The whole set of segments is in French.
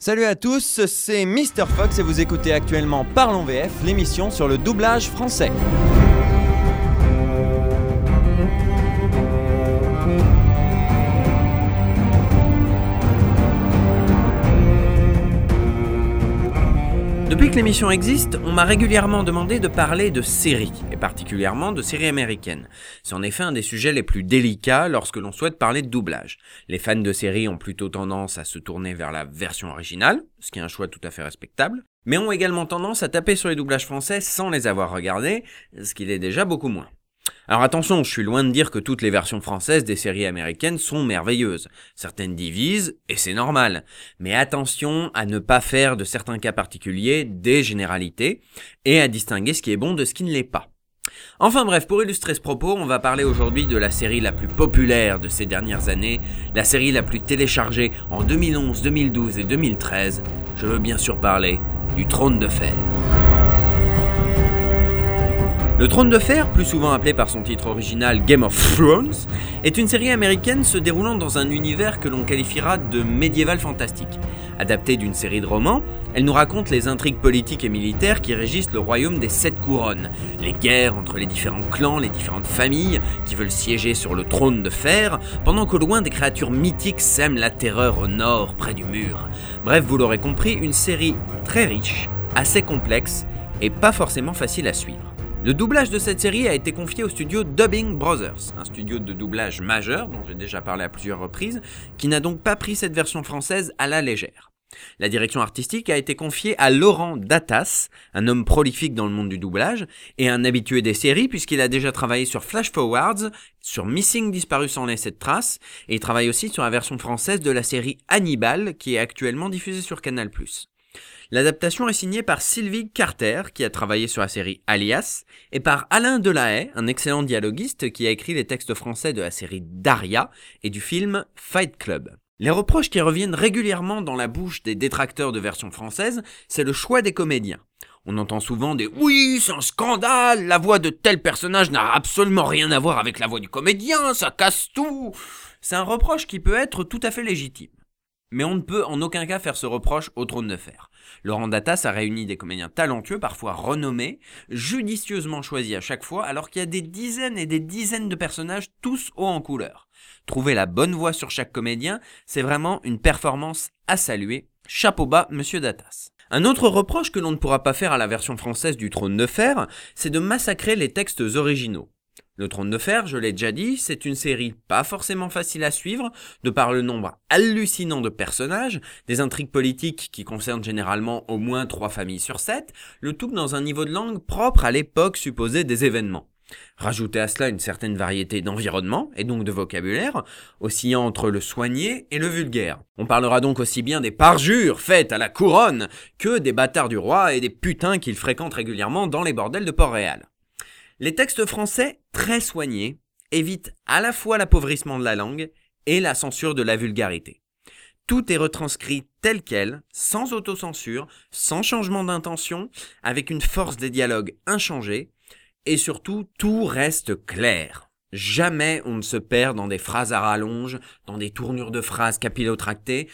Salut à tous, c'est Mr Fox et vous écoutez actuellement Parlons VF, l'émission sur le doublage français. L'émission existe, on m'a régulièrement demandé de parler de séries, et particulièrement de séries américaines. C'est en effet un des sujets les plus délicats lorsque l'on souhaite parler de doublage. Les fans de séries ont plutôt tendance à se tourner vers la version originale, ce qui est un choix tout à fait respectable, mais ont également tendance à taper sur les doublages français sans les avoir regardés, ce qui l'est déjà beaucoup moins. Alors attention, je suis loin de dire que toutes les versions françaises des séries américaines sont merveilleuses. Certaines divisent, et c'est normal. Mais attention à ne pas faire de certains cas particuliers des généralités, et à distinguer ce qui est bon de ce qui ne l'est pas. Enfin bref, pour illustrer ce propos, on va parler aujourd'hui de la série la plus populaire de ces dernières années, la série la plus téléchargée en 2011, 2012 et 2013. Je veux bien sûr parler du Trône de Fer. Le Trône de Fer, plus souvent appelé par son titre original Game of Thrones, est une série américaine se déroulant dans un univers que l'on qualifiera de médiéval fantastique. Adaptée d'une série de romans, elle nous raconte les intrigues politiques et militaires qui régissent le royaume des Sept Couronnes, les guerres entre les différents clans, les différentes familles qui veulent siéger sur le trône de fer, pendant qu'au loin des créatures mythiques sèment la terreur au nord, près du mur. Bref, vous l'aurez compris, une série très riche, assez complexe et pas forcément facile à suivre. Le doublage de cette série a été confié au studio Dubbing Brothers, un studio de doublage majeur dont j'ai déjà parlé à plusieurs reprises, qui n'a donc pas pris cette version française à la légère. La direction artistique a été confiée à Laurent Datas, un homme prolifique dans le monde du doublage et un habitué des séries puisqu'il a déjà travaillé sur Flash Forwards, sur Missing Disparu sans laisser de traces et il travaille aussi sur la version française de la série Hannibal qui est actuellement diffusée sur Canal+. L'adaptation est signée par Sylvie Carter, qui a travaillé sur la série Alias, et par Alain Delahaye, un excellent dialoguiste qui a écrit les textes français de la série Daria et du film Fight Club. Les reproches qui reviennent régulièrement dans la bouche des détracteurs de version française, c'est le choix des comédiens. On entend souvent des oui, c'est un scandale, la voix de tel personnage n'a absolument rien à voir avec la voix du comédien, ça casse tout. C'est un reproche qui peut être tout à fait légitime. Mais on ne peut en aucun cas faire ce reproche au trône de fer. Laurent Datas a réuni des comédiens talentueux, parfois renommés, judicieusement choisis à chaque fois, alors qu'il y a des dizaines et des dizaines de personnages tous hauts en couleur. Trouver la bonne voix sur chaque comédien, c'est vraiment une performance à saluer. Chapeau bas, monsieur Datas. Un autre reproche que l'on ne pourra pas faire à la version française du Trône de Fer, c'est de massacrer les textes originaux. Le Trône de Fer, je l'ai déjà dit, c'est une série pas forcément facile à suivre, de par le nombre hallucinant de personnages, des intrigues politiques qui concernent généralement au moins trois familles sur sept, le tout dans un niveau de langue propre à l'époque supposée des événements. Rajoutez à cela une certaine variété d'environnement et donc de vocabulaire, oscillant entre le soigné et le vulgaire. On parlera donc aussi bien des parjures faites à la couronne que des bâtards du roi et des putains qu'il fréquente régulièrement dans les bordels de Port-Réal. Les textes français, très soignés, évitent à la fois l'appauvrissement de la langue et la censure de la vulgarité. Tout est retranscrit tel quel, sans autocensure, sans changement d'intention, avec une force des dialogues inchangée, et surtout tout reste clair. Jamais on ne se perd dans des phrases à rallonge, dans des tournures de phrases capillotractées,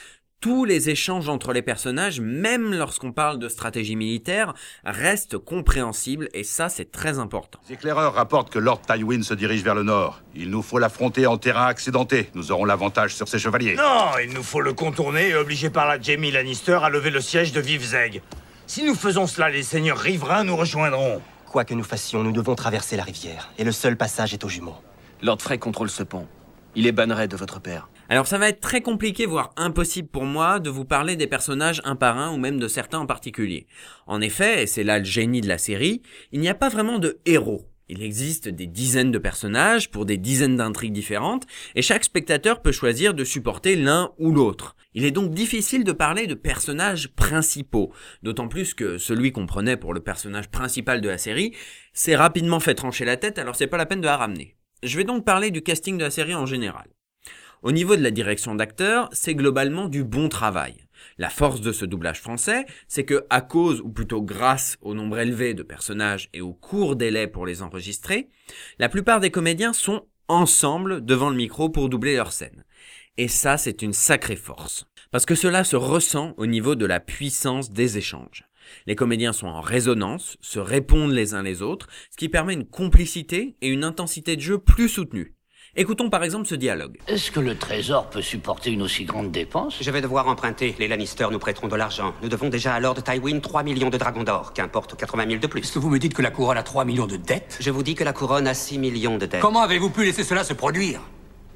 tous les échanges entre les personnages, même lorsqu'on parle de stratégie militaire, restent compréhensibles et ça c'est très important. Les éclaireurs rapportent que Lord Tywin se dirige vers le nord. Il nous faut l'affronter en terrain accidenté. Nous aurons l'avantage sur ses chevaliers. Non, il nous faut le contourner et obliger par la Jamie Lannister à lever le siège de Vivzeg. Si nous faisons cela, les seigneurs riverains nous rejoindront. Quoi que nous fassions, nous devons traverser la rivière. Et le seul passage est aux jumeaux. Lord Frey contrôle ce pont. Il est banneré de votre père. Alors ça va être très compliqué, voire impossible pour moi, de vous parler des personnages un par un ou même de certains en particulier. En effet, et c'est là le génie de la série, il n'y a pas vraiment de héros. Il existe des dizaines de personnages pour des dizaines d'intrigues différentes, et chaque spectateur peut choisir de supporter l'un ou l'autre. Il est donc difficile de parler de personnages principaux, d'autant plus que celui qu'on prenait pour le personnage principal de la série s'est rapidement fait trancher la tête, alors c'est pas la peine de la ramener. Je vais donc parler du casting de la série en général. Au niveau de la direction d'acteurs, c'est globalement du bon travail. La force de ce doublage français, c'est que, à cause, ou plutôt grâce au nombre élevé de personnages et au court délai pour les enregistrer, la plupart des comédiens sont ensemble devant le micro pour doubler leur scène. Et ça, c'est une sacrée force. Parce que cela se ressent au niveau de la puissance des échanges. Les comédiens sont en résonance, se répondent les uns les autres, ce qui permet une complicité et une intensité de jeu plus soutenue. Écoutons par exemple ce dialogue. Est-ce que le trésor peut supporter une aussi grande dépense? Je vais devoir emprunter. Les Lannister nous prêteront de l'argent. Nous devons déjà à Lord Tywin 3 millions de dragons d'or, qu'importe 80 000 de plus. Est-ce que vous me dites que la couronne a 3 millions de dettes? Je vous dis que la couronne a 6 millions de dettes. Comment avez-vous pu laisser cela se produire?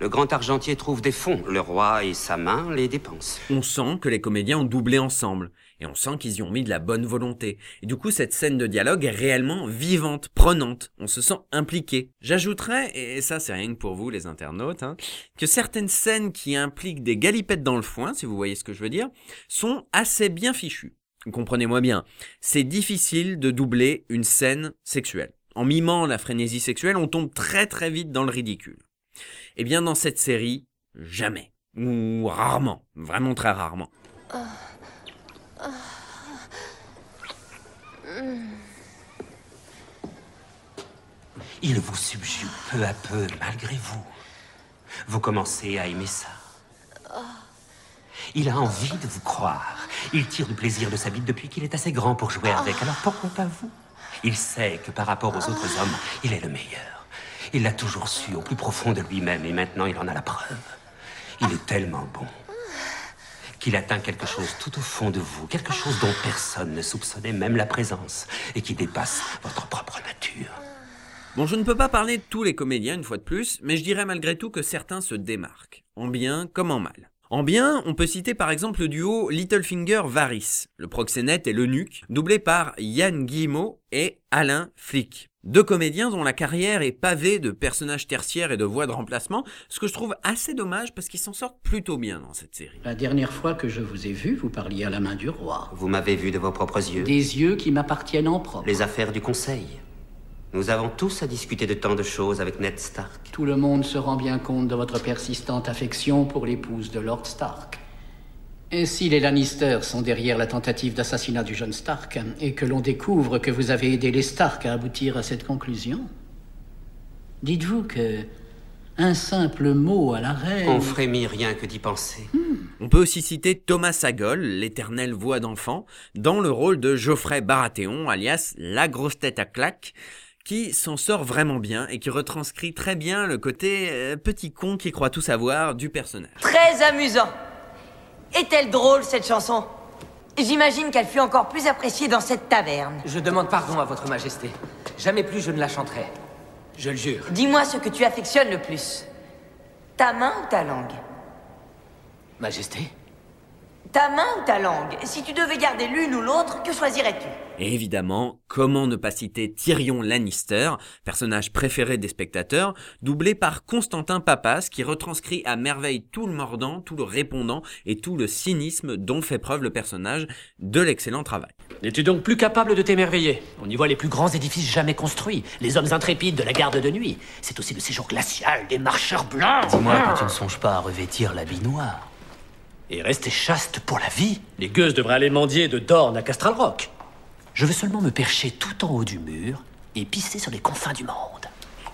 Le grand argentier trouve des fonds. Le roi et sa main les dépensent. On sent que les comédiens ont doublé ensemble. Et on sent qu'ils y ont mis de la bonne volonté. Et du coup, cette scène de dialogue est réellement vivante, prenante. On se sent impliqué. J'ajouterais, et ça c'est rien que pour vous les internautes, hein, que certaines scènes qui impliquent des galipettes dans le foin, si vous voyez ce que je veux dire, sont assez bien fichues. Comprenez-moi bien, c'est difficile de doubler une scène sexuelle. En mimant la frénésie sexuelle, on tombe très très vite dans le ridicule. Eh bien, dans cette série, jamais. Ou rarement. Vraiment très rarement. Il vous subjugue peu à peu, malgré vous. Vous commencez à aimer ça. Il a envie de vous croire. Il tire du plaisir de sa bite depuis qu'il est assez grand pour jouer avec. Alors pourquoi pas vous? Il sait que par rapport aux autres hommes, il est le meilleur. Il l'a toujours su au plus profond de lui-même et maintenant il en a la preuve. Il est tellement bon qu'il atteint quelque chose tout au fond de vous, quelque chose dont personne ne soupçonnait même la présence et qui dépasse votre propre nature. Bon, je ne peux pas parler de tous les comédiens une fois de plus, mais je dirais malgré tout que certains se démarquent, en bien comme en mal. En bien, on peut citer par exemple le duo Littlefinger-Varys, le proxénète et l'eunuque, doublé par Yann Guillemot et Alain Flick. Deux comédiens dont la carrière est pavée de personnages tertiaires et de voix de remplacement, ce que je trouve assez dommage parce qu'ils s'en sortent plutôt bien dans cette série. La dernière fois que je vous ai vu, vous parliez à la main du roi. Vous m'avez vu de vos propres yeux. Des yeux qui m'appartiennent en propre. Les affaires du conseil. Nous avons tous à discuter de tant de choses avec Ned Stark. Tout le monde se rend bien compte de votre persistante affection pour l'épouse de Lord Stark. Et si les Lannister sont derrière la tentative d'assassinat du jeune Stark, et que l'on découvre que vous avez aidé les Stark à aboutir à cette conclusion, dites-vous que un simple mot à la reine... On frémit rien que d'y penser. On peut aussi citer Thomas Sagol, l'éternelle voix d'enfant, dans le rôle de Geoffrey Baratheon, alias la grosse tête à claque, qui s'en sort vraiment bien et qui retranscrit très bien le côté euh, petit con qui croit tout savoir du personnage. Très amusant. Est-elle drôle cette chanson? J'imagine qu'elle fut encore plus appréciée dans cette taverne. Je demande pardon à votre majesté. Jamais plus je ne la chanterai. Je le jure. Dis-moi ce que tu affectionnes le plus. Ta main ou ta langue? Majesté? Ta main ou ta langue? Si tu devais garder l'une ou l'autre, que choisirais-tu? Et évidemment, comment ne pas citer Tyrion Lannister, personnage préféré des spectateurs, doublé par Constantin Papas, qui retranscrit à merveille tout le mordant, tout le répondant et tout le cynisme dont fait preuve le personnage de l'excellent travail. N'es-tu donc plus capable de t'émerveiller? On y voit les plus grands édifices jamais construits, les hommes intrépides de la garde de nuit. C'est aussi le séjour glacial des marcheurs blancs. Dis-moi que tu ne songes pas à revêtir l'habit noir. Et rester chaste pour la vie Les gueuses devraient aller mendier de Dorne à Castral Rock. Je veux seulement me percher tout en haut du mur et pisser sur les confins du monde.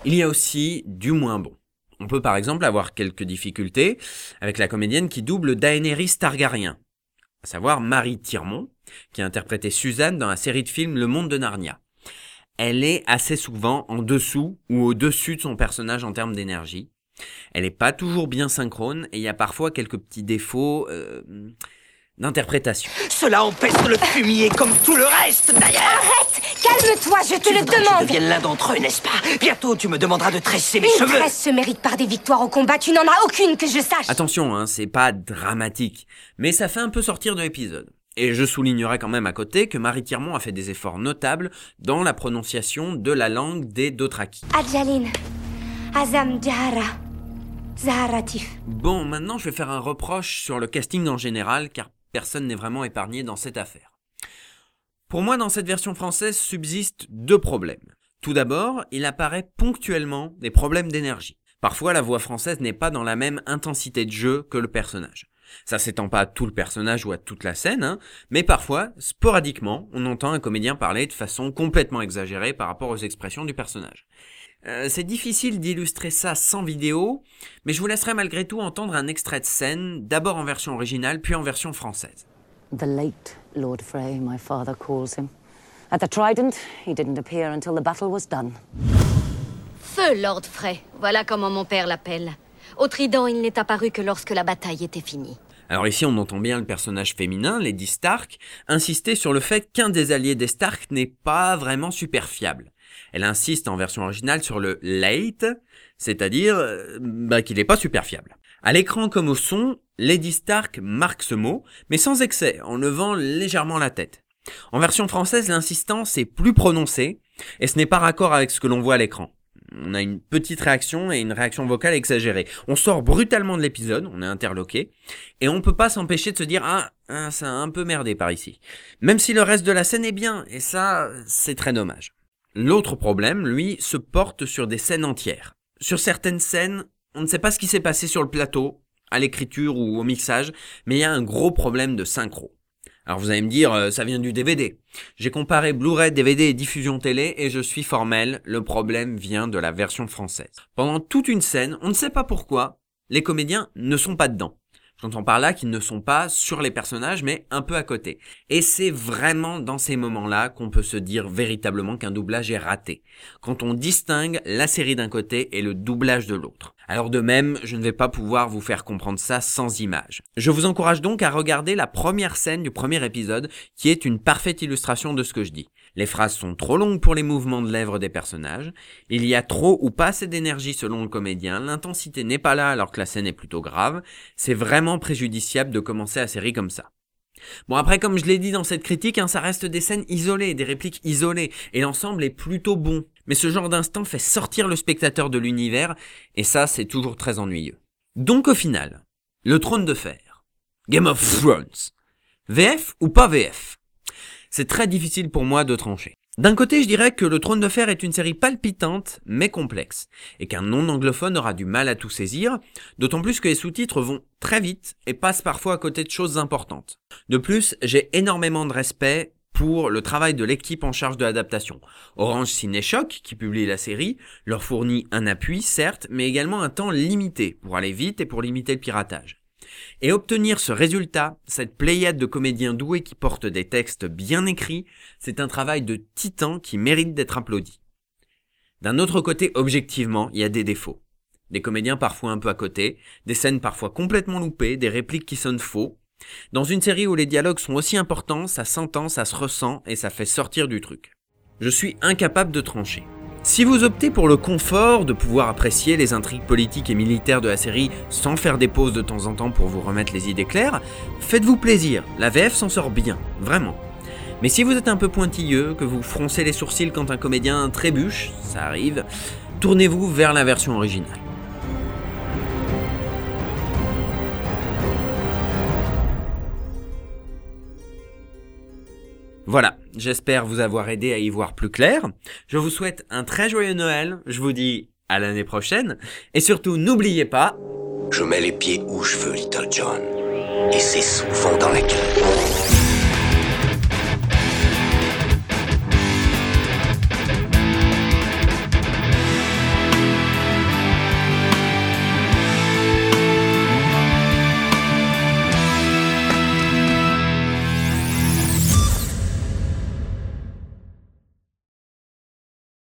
Il y a aussi du moins bon. On peut par exemple avoir quelques difficultés avec la comédienne qui double Daenerys Targaryen, à savoir Marie Tirmont, qui a interprété Suzanne dans la série de films Le Monde de Narnia. Elle est assez souvent en dessous ou au-dessus de son personnage en termes d'énergie. Elle n'est pas toujours bien synchrone et il y a parfois quelques petits défauts euh, d'interprétation. Cela empêche le fumier comme tout le reste d'ailleurs. Arrête! Calme-toi, je te le demande Je devienne l'un d'entre eux, n'est-ce pas? Bientôt tu me demanderas de tresser mes Une cheveux. tresse se mérite par des victoires au combat, tu n'en as aucune que je sache. Attention, hein, c'est pas dramatique, mais ça fait un peu sortir de l'épisode. Et je soulignerai quand même à côté que Marie Tirmont a fait des efforts notables dans la prononciation de la langue des Dothraki. Adjaline, Azam Jahara, Bon, maintenant je vais faire un reproche sur le casting en général, car personne n'est vraiment épargné dans cette affaire. Pour moi, dans cette version française subsistent deux problèmes. Tout d'abord, il apparaît ponctuellement des problèmes d'énergie. Parfois, la voix française n'est pas dans la même intensité de jeu que le personnage. Ça s'étend pas à tout le personnage ou à toute la scène, hein, mais parfois, sporadiquement, on entend un comédien parler de façon complètement exagérée par rapport aux expressions du personnage. Euh, c'est difficile d'illustrer ça sans vidéo, mais je vous laisserai malgré tout entendre un extrait de scène, d'abord en version originale, puis en version française. The late Lord Frey, my father calls him. At the Trident, he didn't appear until the battle was done. Feu Lord Frey, voilà comment mon père l'appelle. Au Trident, il n'est apparu que lorsque la bataille était finie. Alors ici, on entend bien le personnage féminin, Lady Stark, insister sur le fait qu'un des alliés des Stark n'est pas vraiment super fiable. Elle insiste en version originale sur le late, c'est-à-dire euh, bah, qu'il n'est pas super fiable. À l'écran comme au son, Lady Stark marque ce mot, mais sans excès, en levant légèrement la tête. En version française, l'insistance est plus prononcée, et ce n'est pas raccord avec ce que l'on voit à l'écran on a une petite réaction et une réaction vocale exagérée. On sort brutalement de l'épisode, on est interloqué, et on peut pas s'empêcher de se dire ah, ah, ça a un peu merdé par ici. Même si le reste de la scène est bien, et ça, c'est très dommage. L'autre problème, lui, se porte sur des scènes entières. Sur certaines scènes, on ne sait pas ce qui s'est passé sur le plateau, à l'écriture ou au mixage, mais il y a un gros problème de synchro. Alors vous allez me dire, euh, ça vient du DVD. J'ai comparé Blu-ray, DVD et diffusion télé et je suis formel, le problème vient de la version française. Pendant toute une scène, on ne sait pas pourquoi, les comédiens ne sont pas dedans. J'entends par là qu'ils ne sont pas sur les personnages, mais un peu à côté. Et c'est vraiment dans ces moments-là qu'on peut se dire véritablement qu'un doublage est raté. Quand on distingue la série d'un côté et le doublage de l'autre. Alors de même, je ne vais pas pouvoir vous faire comprendre ça sans images. Je vous encourage donc à regarder la première scène du premier épisode, qui est une parfaite illustration de ce que je dis. Les phrases sont trop longues pour les mouvements de lèvres des personnages, il y a trop ou pas assez d'énergie selon le comédien, l'intensité n'est pas là alors que la scène est plutôt grave, c'est vraiment préjudiciable de commencer la série comme ça. Bon après comme je l'ai dit dans cette critique, hein, ça reste des scènes isolées, des répliques isolées, et l'ensemble est plutôt bon. Mais ce genre d'instant fait sortir le spectateur de l'univers, et ça c'est toujours très ennuyeux. Donc au final, le trône de fer, Game of Thrones, VF ou pas VF c'est très difficile pour moi de trancher. D'un côté, je dirais que Le Trône de Fer est une série palpitante, mais complexe, et qu'un non-anglophone aura du mal à tout saisir, d'autant plus que les sous-titres vont très vite et passent parfois à côté de choses importantes. De plus, j'ai énormément de respect pour le travail de l'équipe en charge de l'adaptation. Orange Cinéchoc, qui publie la série, leur fournit un appui, certes, mais également un temps limité pour aller vite et pour limiter le piratage. Et obtenir ce résultat, cette pléiade de comédiens doués qui portent des textes bien écrits, c'est un travail de titan qui mérite d'être applaudi. D'un autre côté, objectivement, il y a des défauts. Des comédiens parfois un peu à côté, des scènes parfois complètement loupées, des répliques qui sonnent faux. Dans une série où les dialogues sont aussi importants, ça s'entend, ça se ressent et ça fait sortir du truc. Je suis incapable de trancher. Si vous optez pour le confort de pouvoir apprécier les intrigues politiques et militaires de la série sans faire des pauses de temps en temps pour vous remettre les idées claires, faites-vous plaisir, la VF s'en sort bien, vraiment. Mais si vous êtes un peu pointilleux, que vous froncez les sourcils quand un comédien trébuche, ça arrive, tournez-vous vers la version originale. Voilà, j'espère vous avoir aidé à y voir plus clair. Je vous souhaite un très joyeux Noël, je vous dis à l'année prochaine, et surtout n'oubliez pas... Je mets les pieds où je veux, Little John, et c'est souvent dans la gueule.